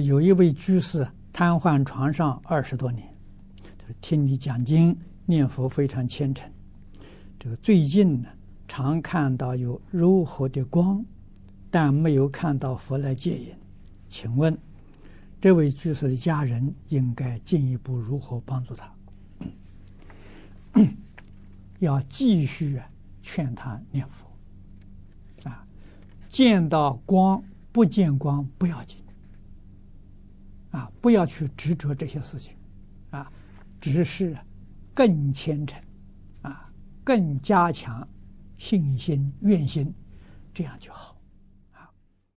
有一位居士瘫痪床上二十多年，听你讲经念佛非常虔诚。这个最近呢，常看到有柔和的光，但没有看到佛来接引。请问这位居士的家人应该进一步如何帮助他？要继续劝他念佛啊！见到光不见光不要紧。不要去执着这些事情，啊，只是更虔诚，啊，更加强信心愿心，这样就好。